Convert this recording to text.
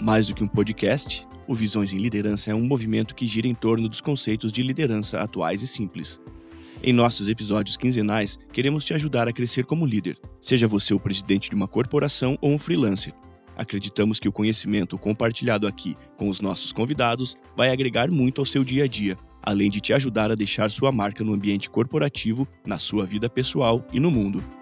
Mais do que um podcast, o Visões em Liderança é um movimento que gira em torno dos conceitos de liderança atuais e simples. Em nossos episódios quinzenais, queremos te ajudar a crescer como líder, seja você o presidente de uma corporação ou um freelancer. Acreditamos que o conhecimento compartilhado aqui com os nossos convidados vai agregar muito ao seu dia a dia, além de te ajudar a deixar sua marca no ambiente corporativo, na sua vida pessoal e no mundo.